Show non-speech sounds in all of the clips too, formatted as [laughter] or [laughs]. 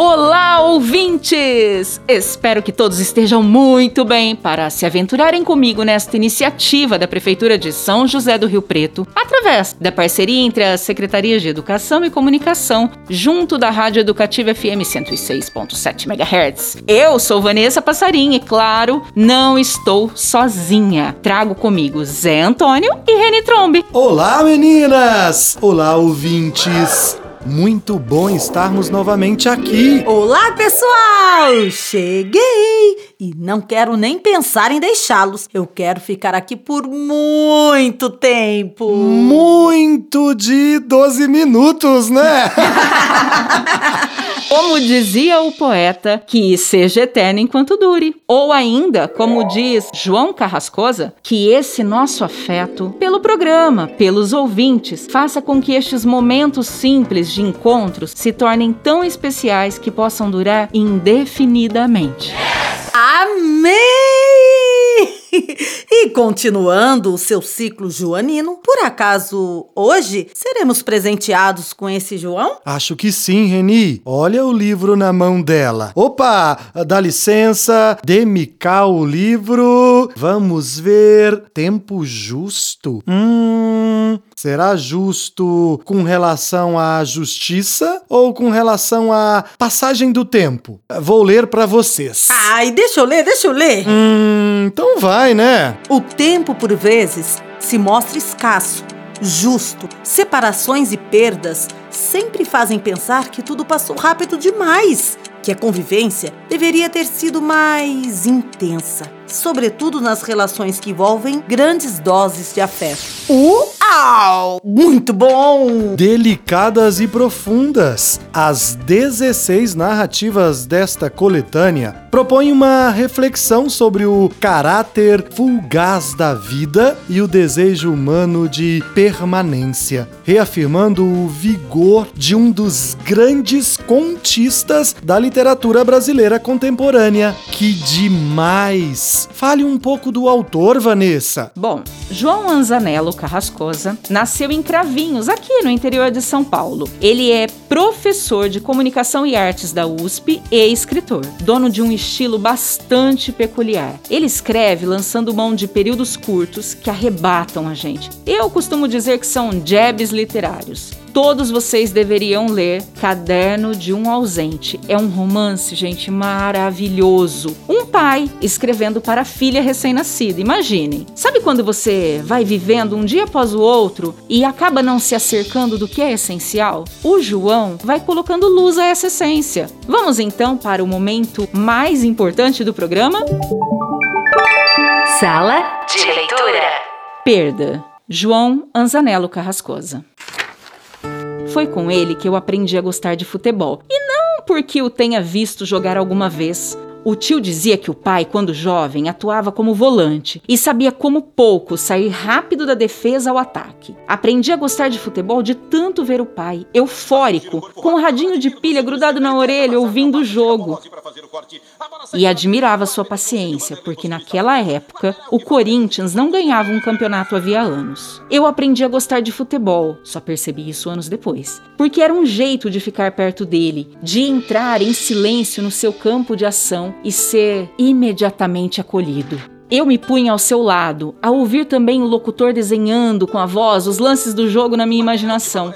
Olá, ouvintes! Espero que todos estejam muito bem para se aventurarem comigo nesta iniciativa da Prefeitura de São José do Rio Preto, através da parceria entre as Secretarias de Educação e Comunicação, junto da Rádio Educativa FM 106.7 MHz. Eu sou Vanessa Passarim e, claro, não estou sozinha. Trago comigo Zé Antônio e Reni Trombe. Olá, meninas! Olá, ouvintes! Muito bom estarmos novamente aqui. Olá, pessoal! Cheguei! E não quero nem pensar em deixá-los. Eu quero ficar aqui por muito tempo. Muito de 12 minutos, né? [laughs] Como dizia o poeta, que seja eterno enquanto dure. Ou ainda, como diz João Carrascosa, que esse nosso afeto pelo programa, pelos ouvintes, faça com que estes momentos simples de encontros se tornem tão especiais que possam durar indefinidamente. Amém! [laughs] e continuando o seu ciclo joanino, por acaso hoje seremos presenteados com esse João? Acho que sim, Reni. Olha o livro na mão dela. Opa, dá licença, dê-me cá o livro. Vamos ver. Tempo justo? Hum. Será justo com relação à justiça ou com relação à passagem do tempo? Vou ler para vocês. Ai, deixa eu ler, deixa eu ler. Hum, então vai, né? O tempo, por vezes, se mostra escasso, justo. Separações e perdas sempre fazem pensar que tudo passou rápido demais, que a convivência deveria ter sido mais intensa sobretudo nas relações que envolvem grandes doses de afeto. Uau! Muito bom! Delicadas e profundas, as 16 narrativas desta coletânea propõem uma reflexão sobre o caráter fugaz da vida e o desejo humano de permanência, reafirmando o vigor de um dos grandes contistas da literatura brasileira contemporânea. Que demais! Fale um pouco do autor, Vanessa. Bom, João Anzanello Carrascosa nasceu em Cravinhos, aqui no interior de São Paulo. Ele é professor de comunicação e artes da USP e escritor, dono de um estilo bastante peculiar. Ele escreve lançando mão de períodos curtos que arrebatam a gente. Eu costumo dizer que são jabs literários. Todos vocês deveriam ler Caderno de um Ausente. É um romance, gente, maravilhoso. Um pai escrevendo para a filha recém-nascida. Imaginem. Sabe quando você vai vivendo um dia após o outro e acaba não se acercando do que é essencial? O João vai colocando luz a essa essência. Vamos então para o momento mais importante do programa? Sala de leitura. Perda. João Anzanello Carrascosa. Foi com ele que eu aprendi a gostar de futebol. E não porque o tenha visto jogar alguma vez. O tio dizia que o pai, quando jovem, atuava como volante e sabia como pouco sair rápido da defesa ao ataque. Aprendi a gostar de futebol de tanto ver o pai, eufórico, com um radinho de pilha grudado na orelha, ouvindo o jogo. E admirava sua paciência, porque naquela época o Corinthians não ganhava um campeonato havia anos. Eu aprendi a gostar de futebol, só percebi isso anos depois, porque era um jeito de ficar perto dele, de entrar em silêncio no seu campo de ação e ser imediatamente acolhido. Eu me punha ao seu lado, a ouvir também o locutor desenhando com a voz os lances do jogo na minha imaginação.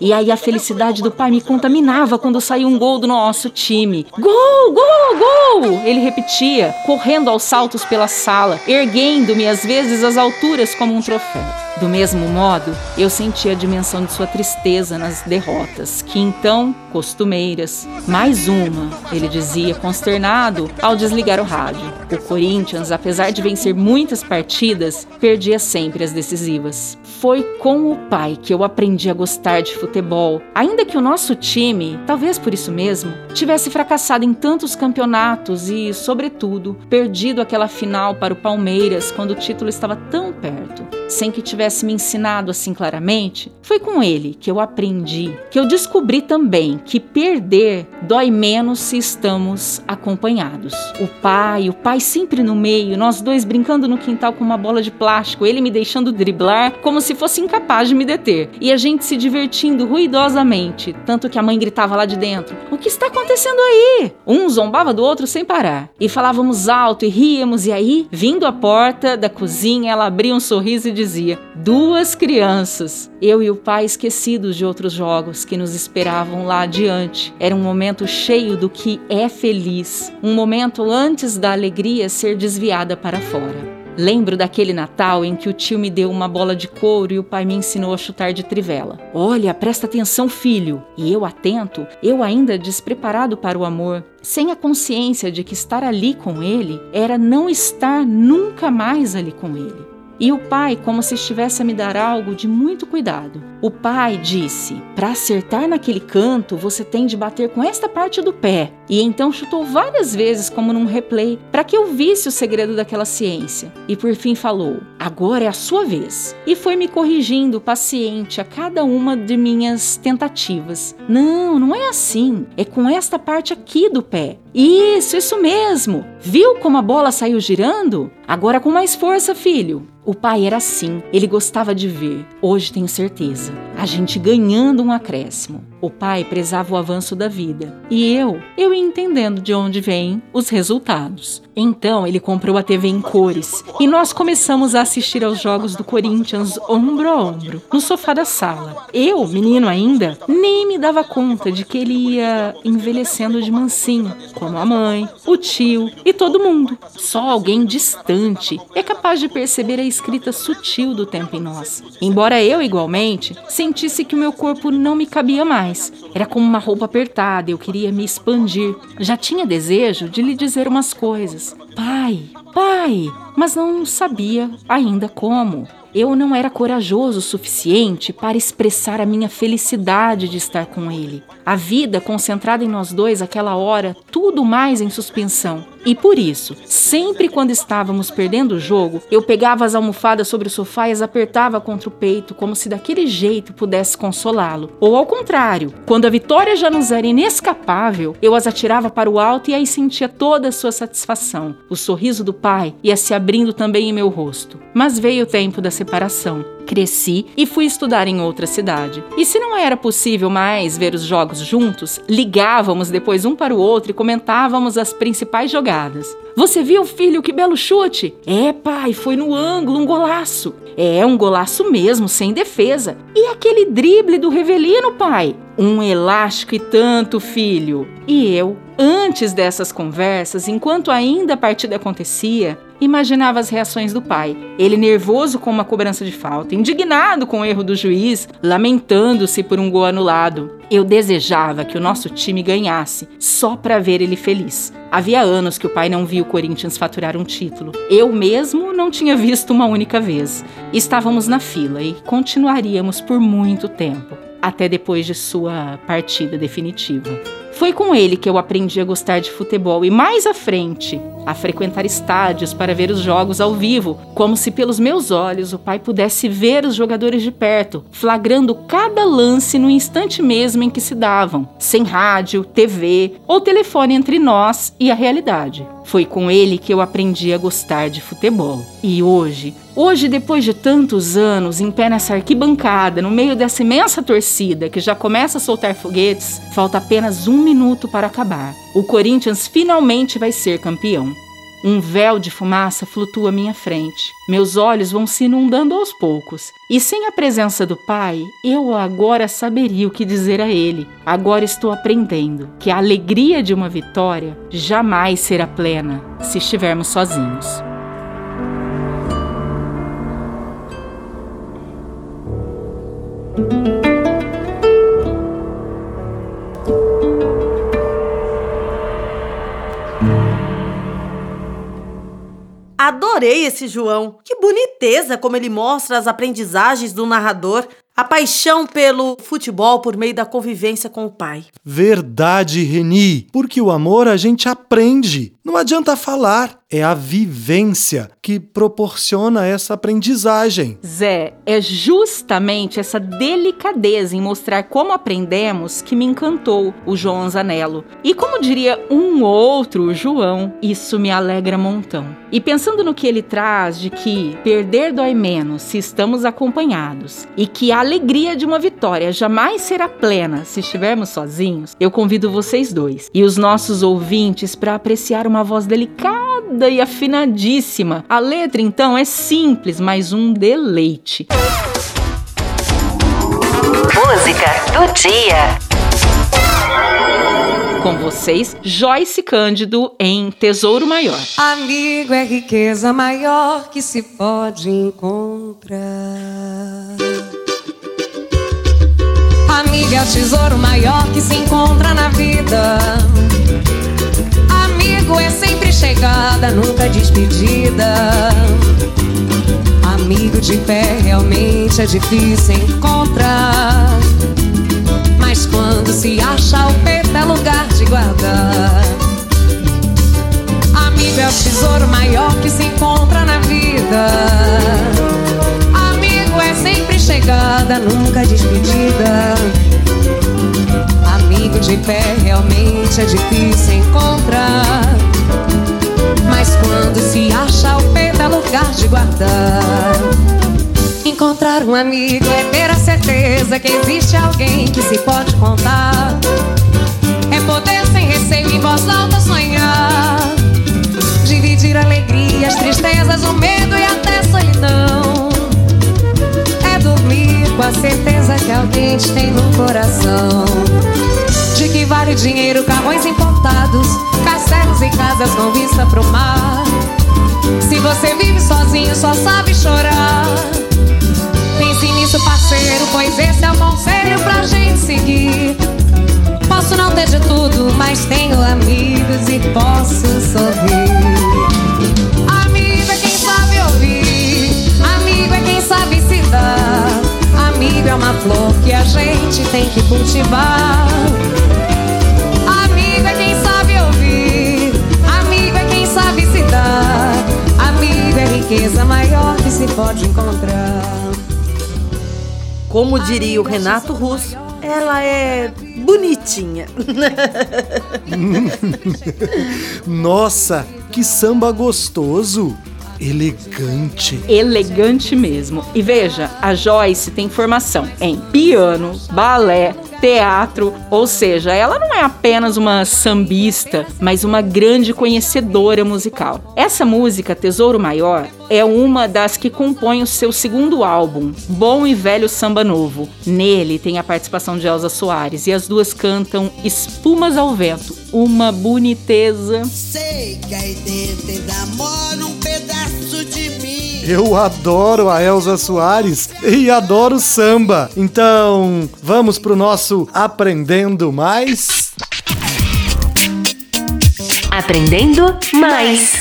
E aí a felicidade do pai me contaminava quando saía um gol do nosso time. Gol, gol, gol! Ele repetia, correndo aos saltos pela sala, erguendo-me às vezes às alturas como um troféu. Do mesmo modo, eu sentia a dimensão de sua tristeza nas derrotas, que então, costumeiras. Mais uma, ele dizia, consternado ao desligar o rádio. O Corinthians, apesar de vencer muitas partidas, perdia sempre as decisivas. Foi com o pai que eu aprendi a gostar de futebol, ainda que o nosso time, talvez por isso mesmo, tivesse fracassado em tantos campeonatos e, sobretudo, perdido aquela final para o Palmeiras quando o título estava tão perto. Sem que tivesse me ensinado assim claramente, foi com ele que eu aprendi, que eu descobri também que perder dói menos se estamos acompanhados. O pai, o pai sempre no meio, nós dois brincando no quintal com uma bola de plástico, ele me deixando driblar como se fosse incapaz de me deter, e a gente se divertindo ruidosamente, tanto que a mãe gritava lá de dentro: O que está acontecendo aí? Um zombava do outro sem parar, e falávamos alto e ríamos, e aí, vindo à porta da cozinha, ela abria um sorriso e dizia: Duas crianças. Eu e o pai esquecidos de outros jogos que nos esperavam lá adiante. Era um momento cheio do que é feliz, um momento antes da alegria ser desviada para fora. Lembro daquele Natal em que o tio me deu uma bola de couro e o pai me ensinou a chutar de trivela. Olha, presta atenção, filho. E eu atento, eu ainda despreparado para o amor, sem a consciência de que estar ali com ele era não estar nunca mais ali com ele. E o pai, como se estivesse a me dar algo de muito cuidado. O pai disse: Para acertar naquele canto, você tem de bater com esta parte do pé. E então chutou várias vezes, como num replay, para que eu visse o segredo daquela ciência. E por fim falou: Agora é a sua vez. E foi me corrigindo, paciente, a cada uma de minhas tentativas. Não, não é assim. É com esta parte aqui do pé. Isso, isso mesmo. Viu como a bola saiu girando? Agora com mais força, filho. O pai era assim, ele gostava de ver. Hoje tenho certeza. A gente ganhando um acréscimo. O pai prezava o avanço da vida e eu, eu ia entendendo de onde vêm os resultados. Então ele comprou a TV em cores e nós começamos a assistir aos jogos do Corinthians ombro a ombro, no sofá da sala. Eu, menino ainda, nem me dava conta de que ele ia envelhecendo de mansinho, como a mãe, o tio e todo mundo. Só alguém distante é capaz de perceber a escrita sutil do tempo em nós. Embora eu, igualmente, sentisse que o meu corpo não me cabia mais. Era como uma roupa apertada, eu queria me expandir. Já tinha desejo de lhe dizer umas coisas. Pai, pai, mas não sabia ainda como. Eu não era corajoso o suficiente para expressar a minha felicidade de estar com ele. A vida concentrada em nós dois aquela hora, tudo mais em suspensão. E por isso, sempre quando estávamos perdendo o jogo, eu pegava as almofadas sobre o sofá e as apertava contra o peito, como se daquele jeito pudesse consolá-lo. Ou ao contrário, quando a vitória já nos era inescapável, eu as atirava para o alto e aí sentia toda a sua satisfação. O sorriso do pai ia se abrindo também em meu rosto. Mas veio o tempo da separação. Cresci e fui estudar em outra cidade. E se não era possível mais ver os jogos juntos, ligávamos depois um para o outro e comentávamos as principais jogadas. Você viu, filho, que belo chute? É, pai, foi no ângulo, um golaço. É, um golaço mesmo, sem defesa. E aquele drible do Revelino, pai? Um elástico e tanto, filho. E eu, antes dessas conversas, enquanto ainda a partida acontecia, imaginava as reações do pai. Ele nervoso com uma cobrança de falta, indignado com o erro do juiz, lamentando-se por um gol anulado. Eu desejava que o nosso time ganhasse, só para ver ele feliz. Havia anos que o pai não via o Corinthians faturar um título. Eu mesmo não tinha visto uma única vez. Estávamos na fila e continuaríamos por muito tempo, até depois de sua partida definitiva. Foi com ele que eu aprendi a gostar de futebol e mais à frente a frequentar estádios para ver os jogos ao vivo, como se pelos meus olhos o pai pudesse ver os jogadores de perto, flagrando cada lance no instante mesmo em que se davam, sem rádio, TV ou telefone entre nós e a realidade. Foi com ele que eu aprendi a gostar de futebol. E hoje, hoje depois de tantos anos em pé nessa arquibancada, no meio dessa imensa torcida que já começa a soltar foguetes, falta apenas um minuto para acabar. O Corinthians finalmente vai ser campeão. Um véu de fumaça flutua à minha frente. Meus olhos vão se inundando aos poucos. E sem a presença do pai, eu agora saberia o que dizer a ele. Agora estou aprendendo que a alegria de uma vitória jamais será plena se estivermos sozinhos. Adorei esse João. Que boniteza como ele mostra as aprendizagens do narrador a paixão pelo futebol por meio da convivência com o pai. Verdade, Reni, porque o amor a gente aprende. Não adianta falar, é a vivência que proporciona essa aprendizagem. Zé, é justamente essa delicadeza em mostrar como aprendemos que me encantou o João Anzanello. E como diria um outro João, isso me alegra montão. E pensando no que ele traz de que perder dói menos se estamos acompanhados e que a alegria de uma vitória jamais será plena se estivermos sozinhos, eu convido vocês dois e os nossos ouvintes para apreciar uma voz delicada e afinadíssima. A letra, então, é simples, mas um deleite. Música do dia. Com vocês, Joyce Cândido em Tesouro Maior. Amigo é riqueza maior que se pode encontrar. Amigo é o tesouro maior que se encontra na vida. Amigo é sempre chegada, nunca despedida. Amigo de pé realmente é difícil encontrar. Mas quando se acha o peito é lugar de guardar. Amigo é o tesouro maior que se encontra na vida. Amigo é sempre chegada, nunca despedida. Amigo de pé realmente é difícil encontrar. Quando se acha o peito é lugar de guardar. Encontrar um amigo é ter a certeza que existe alguém que se pode contar. É poder sem receio em voz alta sonhar. Dividir alegrias, tristezas, o medo e até solidão. É dormir com a certeza que alguém te tem no coração. Vale dinheiro, carrões importados, castelos e casas com vista pro mar. Se você vive sozinho, só sabe chorar. Pense nisso, parceiro, pois esse é o conselho pra gente seguir. Posso não ter de tudo, mas tenho amigos e posso sorrir. Amigo é quem sabe ouvir, amigo é quem sabe se dar. Amigo é uma flor que a gente tem que cultivar. Se pode encontrar. Como diria o Renato Russo, ela é bonitinha. [laughs] Nossa, que samba gostoso! Elegante. Elegante mesmo. E veja, a Joyce tem formação em piano, balé, teatro, ou seja, ela não é apenas uma sambista, mas uma grande conhecedora musical. Essa música, Tesouro Maior, é uma das que compõe o seu segundo álbum, Bom e Velho Samba Novo. Nele tem a participação de Elza Soares e as duas cantam Espumas ao Vento, uma boniteza. Sei que dentro ainda mora Eu adoro a Elza Soares e adoro samba. Então, vamos pro nosso Aprendendo Mais? Aprendendo mais.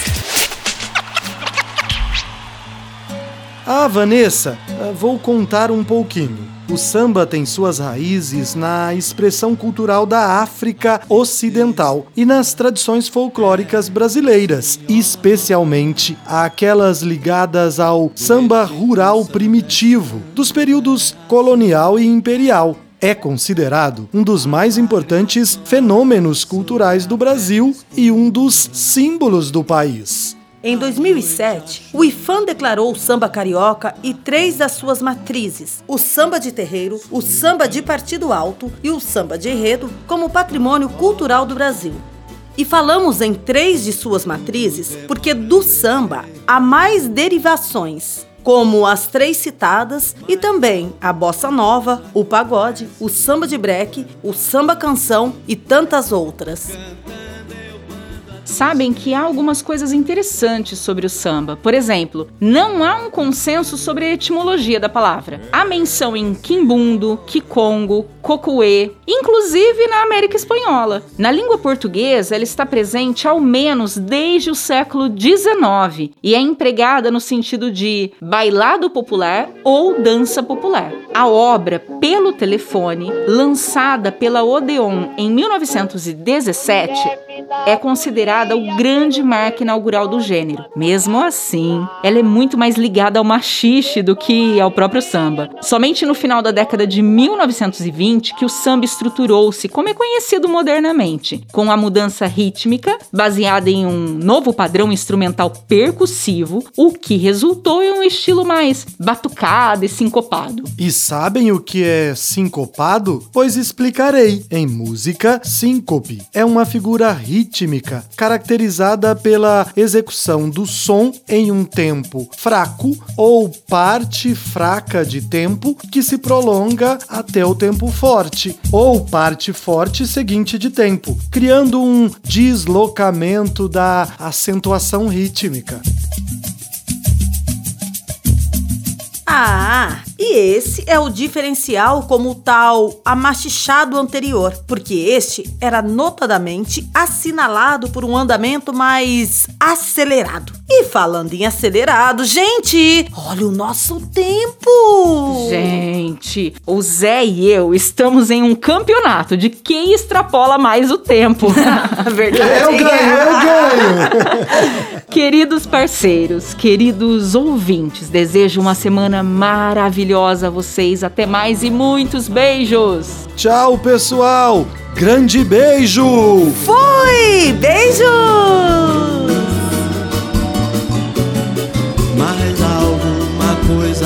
Ah, Vanessa, ah, vou contar um pouquinho. O samba tem suas raízes na expressão cultural da África Ocidental e nas tradições folclóricas brasileiras, especialmente aquelas ligadas ao samba rural primitivo, dos períodos colonial e imperial. É considerado um dos mais importantes fenômenos culturais do Brasil e um dos símbolos do país. Em 2007, o IFAM declarou o samba carioca e três das suas matrizes, o samba de terreiro, o samba de partido alto e o samba de enredo, como patrimônio cultural do Brasil. E falamos em três de suas matrizes porque do samba há mais derivações, como as três citadas e também a bossa nova, o pagode, o samba de breque, o samba canção e tantas outras. Sabem que há algumas coisas interessantes sobre o samba. Por exemplo, não há um consenso sobre a etimologia da palavra. Há menção em quimbundo, quicongo, cocuê, inclusive na América Espanhola. Na língua portuguesa, ela está presente ao menos desde o século XIX e é empregada no sentido de bailado popular ou dança popular. A obra Pelo Telefone, lançada pela Odeon em 1917, é considerada o grande marco inaugural do gênero. Mesmo assim, ela é muito mais ligada ao machixe do que ao próprio samba. Somente no final da década de 1920 que o samba estruturou-se como é conhecido modernamente, com a mudança rítmica baseada em um novo padrão instrumental percussivo, o que resultou em um estilo mais batucado e sincopado. E sabem o que é sincopado? Pois explicarei. Em música, síncope é uma figura rítmica caracterizada pela execução do som em um tempo fraco ou parte fraca de tempo que se prolonga até o tempo forte, ou parte forte seguinte de tempo, criando um deslocamento da acentuação rítmica. Ah, e esse é o diferencial como o tal amachichado anterior, porque este era notadamente assinalado por um andamento mais acelerado. E falando em acelerado, gente, olha o nosso tempo! Gente, o Zé e eu estamos em um campeonato de quem extrapola mais o tempo. [laughs] Verdade. Eu ganho, eu ganho! Queridos parceiros, queridos ouvintes, desejo uma semana maravilhosa a vocês. Até mais e muitos beijos! Tchau, pessoal! Grande beijo! Fui! Beijos! Mas alguma coisa